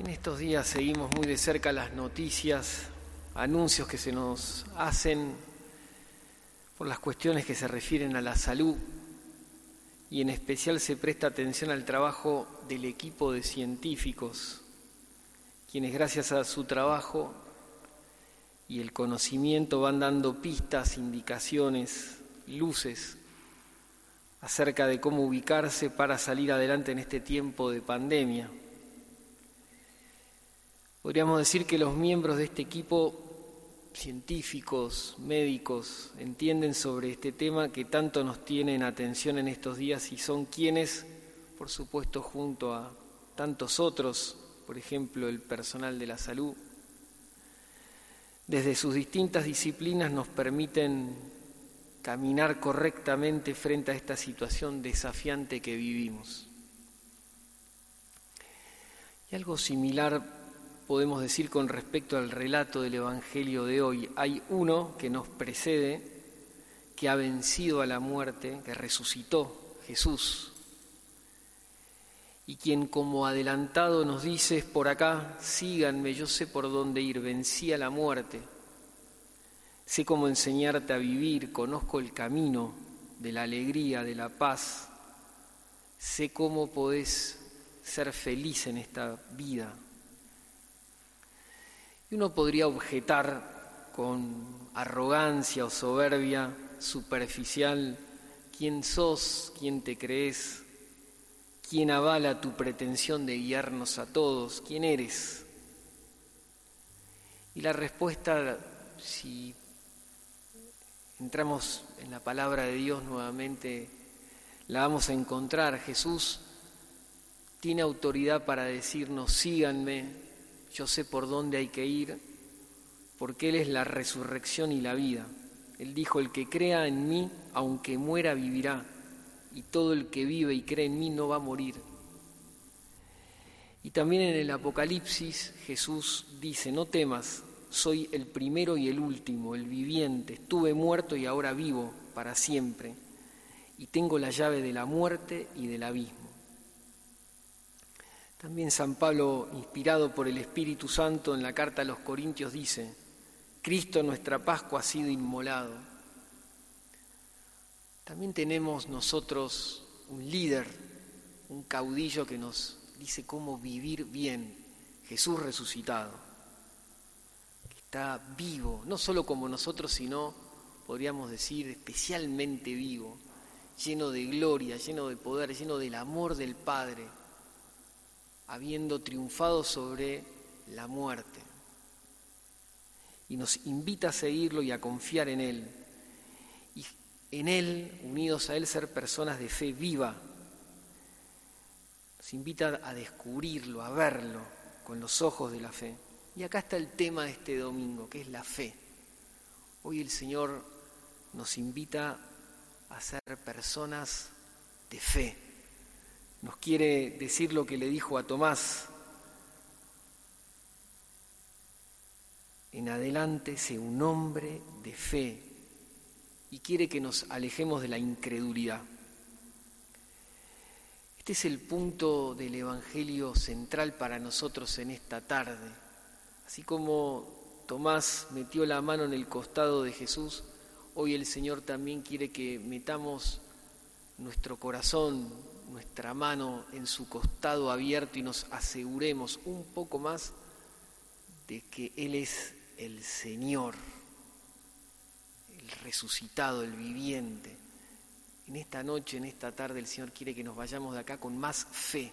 En estos días seguimos muy de cerca las noticias, anuncios que se nos hacen por las cuestiones que se refieren a la salud y en especial se presta atención al trabajo del equipo de científicos, quienes gracias a su trabajo y el conocimiento van dando pistas, indicaciones, luces acerca de cómo ubicarse para salir adelante en este tiempo de pandemia. Podríamos decir que los miembros de este equipo, científicos, médicos, entienden sobre este tema que tanto nos tiene en atención en estos días y son quienes, por supuesto, junto a tantos otros, por ejemplo, el personal de la salud, desde sus distintas disciplinas nos permiten caminar correctamente frente a esta situación desafiante que vivimos. Y algo similar podemos decir con respecto al relato del Evangelio de hoy. Hay uno que nos precede, que ha vencido a la muerte, que resucitó, Jesús, y quien como adelantado nos dice, por acá, síganme, yo sé por dónde ir, vencí a la muerte, sé cómo enseñarte a vivir, conozco el camino de la alegría, de la paz, sé cómo podés ser feliz en esta vida. Y uno podría objetar con arrogancia o soberbia superficial quién sos, quién te crees, quién avala tu pretensión de guiarnos a todos, quién eres. Y la respuesta, si entramos en la palabra de Dios nuevamente, la vamos a encontrar. Jesús tiene autoridad para decirnos, síganme, yo sé por dónde hay que ir, porque Él es la resurrección y la vida. Él dijo, el que crea en mí, aunque muera, vivirá, y todo el que vive y cree en mí no va a morir. Y también en el Apocalipsis Jesús dice, no temas, soy el primero y el último, el viviente, estuve muerto y ahora vivo para siempre, y tengo la llave de la muerte y del abismo. También San Pablo, inspirado por el Espíritu Santo en la carta a los Corintios, dice, Cristo nuestra Pascua ha sido inmolado. También tenemos nosotros un líder, un caudillo que nos dice cómo vivir bien, Jesús resucitado, que está vivo, no solo como nosotros, sino, podríamos decir, especialmente vivo, lleno de gloria, lleno de poder, lleno del amor del Padre habiendo triunfado sobre la muerte. Y nos invita a seguirlo y a confiar en Él. Y en Él, unidos a Él, ser personas de fe viva. Nos invita a descubrirlo, a verlo con los ojos de la fe. Y acá está el tema de este domingo, que es la fe. Hoy el Señor nos invita a ser personas de fe nos quiere decir lo que le dijo a Tomás. En adelante sé un hombre de fe y quiere que nos alejemos de la incredulidad. Este es el punto del Evangelio central para nosotros en esta tarde. Así como Tomás metió la mano en el costado de Jesús, hoy el Señor también quiere que metamos nuestro corazón, nuestra mano en su costado abierto y nos aseguremos un poco más de que Él es el Señor, el resucitado, el viviente. En esta noche, en esta tarde, el Señor quiere que nos vayamos de acá con más fe.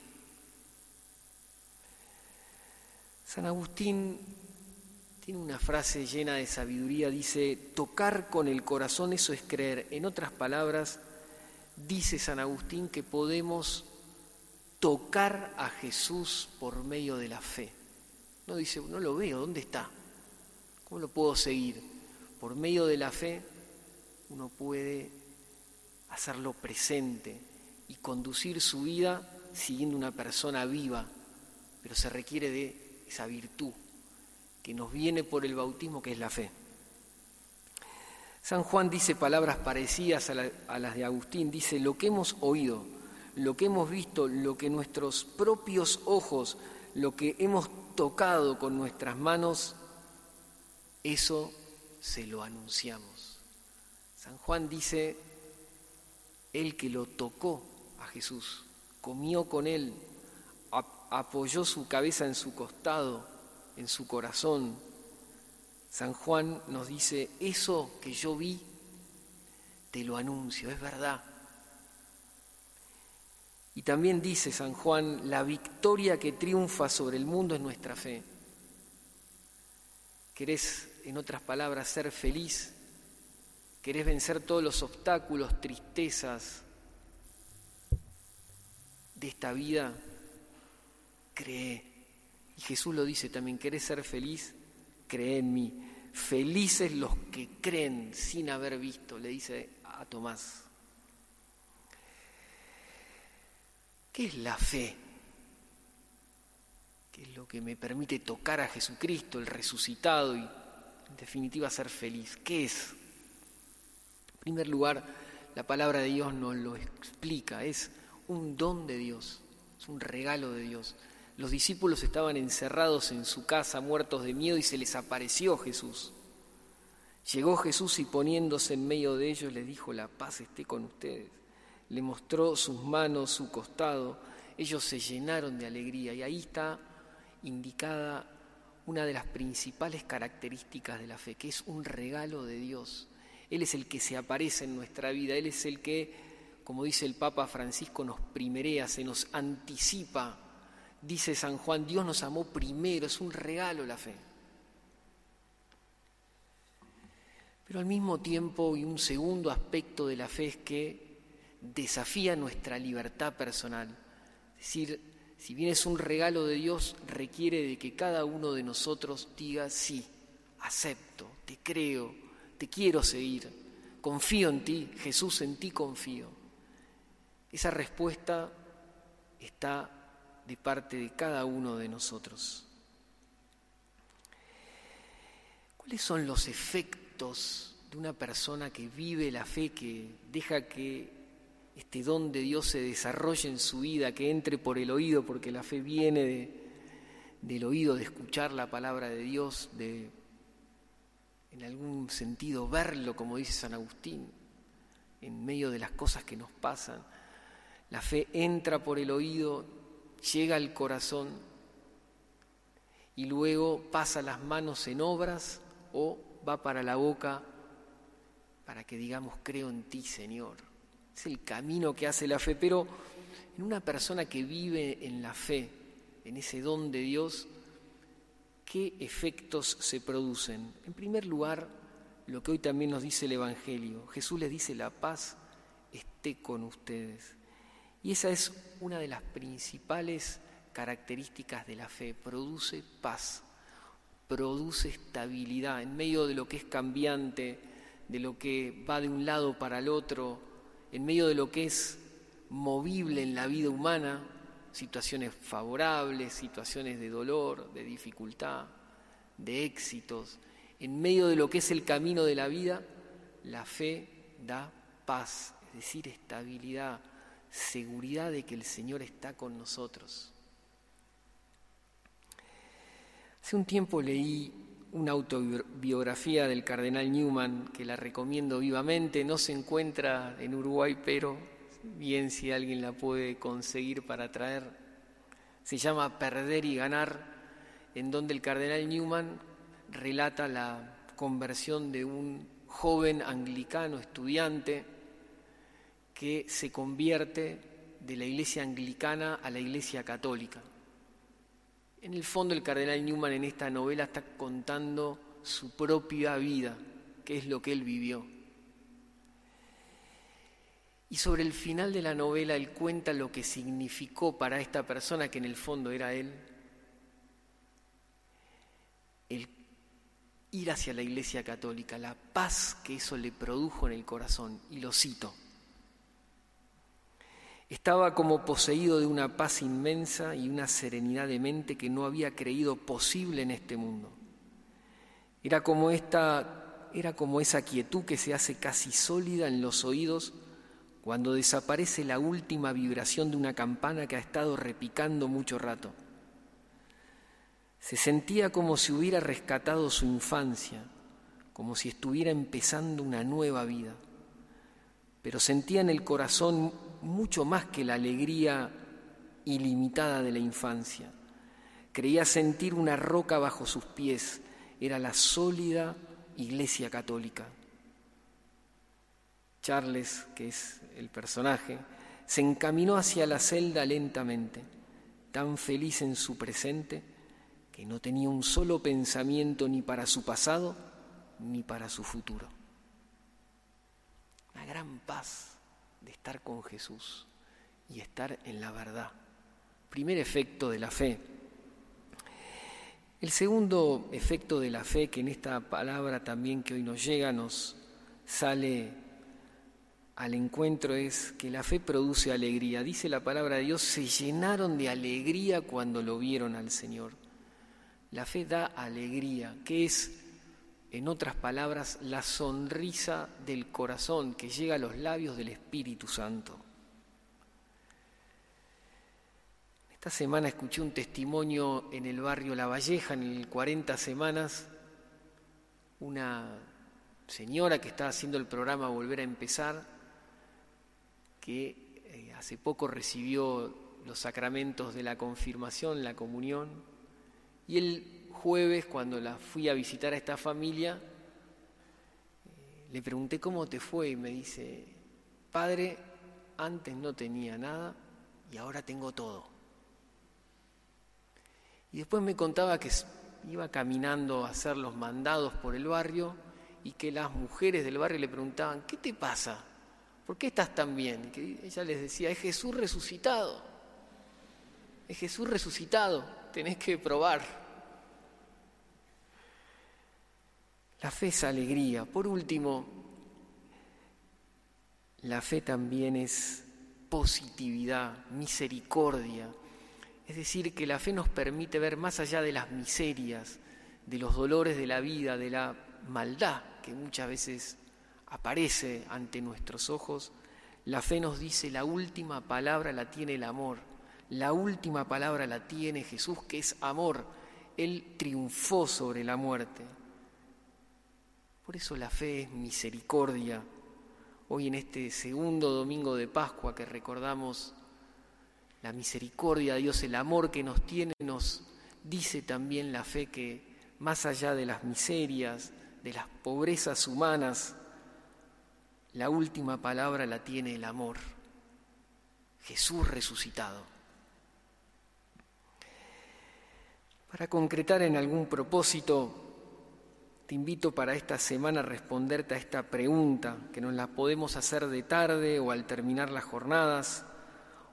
San Agustín tiene una frase llena de sabiduría, dice, tocar con el corazón, eso es creer. En otras palabras, dice San Agustín que podemos tocar a Jesús por medio de la fe. No dice, no lo veo, ¿dónde está? ¿Cómo lo puedo seguir? Por medio de la fe uno puede hacerlo presente y conducir su vida siguiendo una persona viva, pero se requiere de esa virtud que nos viene por el bautismo, que es la fe. San Juan dice palabras parecidas a, las de Agustín, dice, lo que hemos oído, lo que hemos visto, lo que nuestros propios ojos lo que hemos tocado con nuestras manos, eso se lo anunciamos. San Juan dice, el que lo tocó a Jesús, comió con él, apoyó su cabeza en su costado, en su corazón. San Juan nos dice, eso que yo vi, te lo anuncio, es verdad. Y también dice San Juan, la victoria que triunfa sobre el mundo es nuestra fe. ¿Querés, en otras palabras, ser feliz? ¿Querés vencer todos los obstáculos, tristezas de esta vida? Cree. Y Jesús lo dice también, ¿querés ser feliz? Cree en mí. Felices los que creen sin haber visto, le dice a Tomás. ¿Qué es la fe? ¿Qué es lo que me permite tocar a Jesucristo, el resucitado, y en definitiva ser feliz? ¿Qué es? En primer lugar, la palabra de Dios nos lo explica, es un don de Dios, es un regalo de Dios. Los discípulos estaban encerrados en su casa, muertos de miedo, y se les apareció Jesús. Llegó Jesús y poniéndose en medio de ellos les dijo, la paz esté con ustedes le mostró sus manos, su costado, ellos se llenaron de alegría y ahí está indicada una de las principales características de la fe, que es un regalo de Dios. Él es el que se aparece en nuestra vida, Él es el que, como dice el Papa Francisco, nos primerea, se nos anticipa. Dice San Juan, Dios nos amó primero, es un regalo la fe. Pero al mismo tiempo, y un segundo aspecto de la fe es que desafía nuestra libertad personal. Es decir, si bien es un regalo de Dios, requiere de que cada uno de nosotros diga, sí, acepto, te creo, te quiero seguir, confío en ti, Jesús, en ti confío. Esa respuesta está de parte de cada uno de nosotros. ¿Cuáles son los efectos de una persona que vive la fe, que deja que este don de Dios se desarrolle en su vida, que entre por el oído, porque la fe viene del oído, de escuchar la palabra de Dios, de en algún sentido verlo, como dice San Agustín, en medio de las cosas que nos pasan. La fe entra por el oído, llega al corazón y luego pasa las manos en obras o va para la boca para que digamos, creo en ti, Señor. Es el camino que hace la fe, pero en una persona que vive en la fe, en ese don de Dios, ¿qué efectos se producen? En primer lugar, lo que hoy también nos dice el Evangelio. Jesús les dice, la paz esté con ustedes. Y esa es una de las principales características de la fe. Produce paz, produce estabilidad en medio de lo que es cambiante, de lo que va de un lado para el otro, en medio de lo que es movible en la vida humana, situaciones favorables, situaciones de dolor, de dificultad, de éxitos, en medio de lo que es el camino de la vida, la fe da paz, es decir, estabilidad, seguridad de que el Señor está con nosotros. Hace un tiempo leí una autobiografía del cardenal Newman que la recomiendo vivamente. No se encuentra en Uruguay, pero bien si alguien la puede conseguir para traer. Se llama Perder y Ganar, en donde el cardenal Newman relata la conversión de un joven anglicano estudiante que se convierte de la iglesia anglicana a la iglesia católica. En el fondo el cardenal Newman en esta novela está contando su propia vida, qué es lo que él vivió. Y sobre el final de la novela él cuenta lo que significó para esta persona, que en el fondo era él, el ir hacia la Iglesia Católica, la paz que eso le produjo en el corazón. Y lo cito. Estaba como poseído de una paz inmensa y una serenidad de mente que no había creído posible en este mundo. Era como esta era como esa quietud que se hace casi sólida en los oídos cuando desaparece la última vibración de una campana que ha estado repicando mucho rato. Se sentía como si hubiera rescatado su infancia, como si estuviera empezando una nueva vida. Pero sentía en el corazón mucho más que la alegría ilimitada de la infancia. Creía sentir una roca bajo sus pies, era la sólida Iglesia Católica. Charles, que es el personaje, se encaminó hacia la celda lentamente, tan feliz en su presente que no tenía un solo pensamiento ni para su pasado ni para su futuro. Una gran paz de estar con Jesús y estar en la verdad. Primer efecto de la fe. El segundo efecto de la fe, que en esta palabra también que hoy nos llega nos sale al encuentro, es que la fe produce alegría. Dice la palabra de Dios, se llenaron de alegría cuando lo vieron al Señor. La fe da alegría, que es, en otras palabras, la sonrisa del corazón que llega a los labios del Espíritu Santo. Esta semana escuché un testimonio en el barrio La Valleja, en el 40 Semanas, una señora que está haciendo el programa Volver a Empezar, que eh, hace poco recibió los sacramentos de la confirmación, la comunión, y el jueves, cuando la fui a visitar a esta familia, le pregunté cómo te fue y me dice, padre, antes no tenía nada y ahora tengo todo. Y después me contaba que iba caminando a hacer los mandados por el barrio y que las mujeres del barrio le preguntaban, ¿qué te pasa? ¿Por qué estás tan bien? que ella les decía, es Jesús resucitado. Es Jesús resucitado, tenés que probar. La fe es alegría. Por último, la fe también es positividad, misericordia. Es decir, que la fe nos permite ver más allá de las miserias, de los dolores de la vida, de la maldad que muchas veces aparece ante nuestros ojos. La fe nos dice la última palabra la tiene el amor, la última palabra la tiene Jesús, que es amor. Él triunfó sobre la muerte. Por eso la fe es misericordia. Hoy en este segundo domingo de Pascua que recordamos la misericordia de Dios, el amor que nos tiene, nos dice también la fe que más allá de las miserias, de las pobrezas humanas, la última palabra la tiene el amor. Jesús resucitado. Para concretar en algún propósito, te invito para esta semana a responderte a esta pregunta, que nos la podemos hacer de tarde o al terminar las jornadas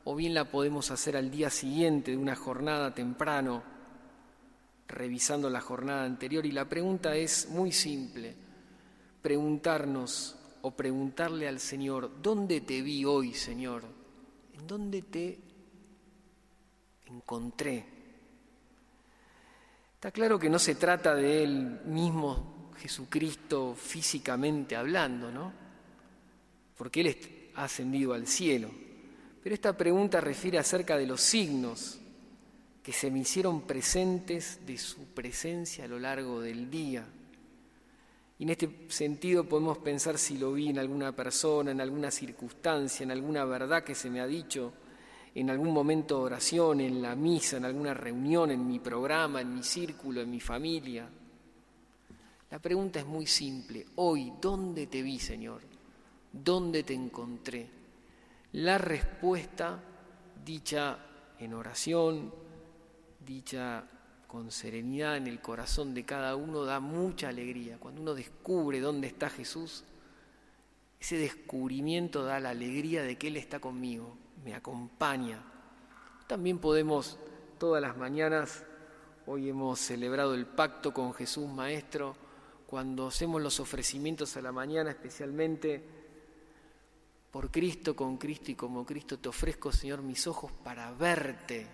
o bien la podemos hacer al día siguiente de una jornada temprano, revisando la jornada anterior. Y la pregunta es muy simple, preguntarnos o preguntarle al Señor, ¿dónde te vi hoy, Señor? ¿En dónde te encontré? Está claro que no se trata de Él mismo, Jesucristo, físicamente hablando, ¿no? Porque Él ha ascendido al cielo pero esta pregunta refiere acerca de los signos que se me hicieron presentes de su presencia a lo largo del día. Y en este sentido podemos pensar si lo vi en alguna persona, en alguna circunstancia, en alguna verdad que se me ha dicho, en algún momento de oración, en la misa, en alguna reunión, en mi programa, en mi círculo, en mi familia. La pregunta es muy simple. Hoy, ¿dónde te vi, Señor? ¿Dónde te encontré? La respuesta, dicha en oración, dicha con serenidad en el corazón de cada uno, da mucha alegría. Cuando uno descubre dónde está Jesús, ese descubrimiento da la alegría de que Él está conmigo, me acompaña. También podemos todas las mañanas, hoy hemos celebrado el pacto con Jesús Maestro, cuando hacemos los ofrecimientos a la mañana especialmente, por Cristo, con Cristo y como Cristo te ofrezco, Señor, mis ojos para verte,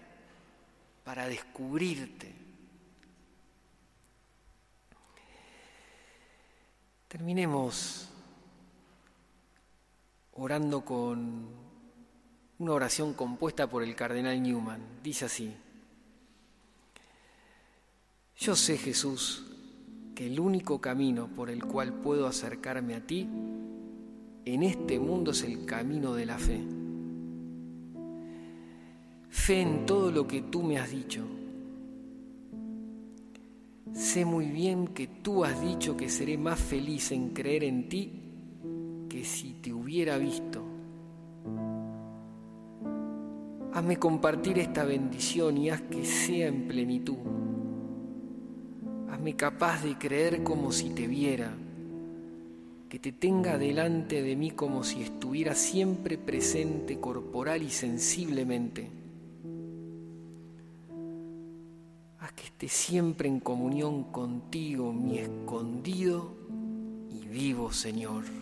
para descubrirte. Terminemos orando con una oración compuesta por el cardenal Newman. Dice así, Yo sé, Jesús, que el único camino por el cual puedo acercarme a ti en este mundo es el camino de la fe. Fe en todo lo que tú me has dicho. Sé muy bien que tú has dicho que seré más feliz en creer en ti que si te hubiera visto. Hazme compartir esta bendición y haz que sea en plenitud. Hazme capaz de creer como si te viera que te tenga delante de mí como si estuviera siempre presente corporal y sensiblemente. Haz que esté siempre en comunión contigo, mi escondido y vivo Señor.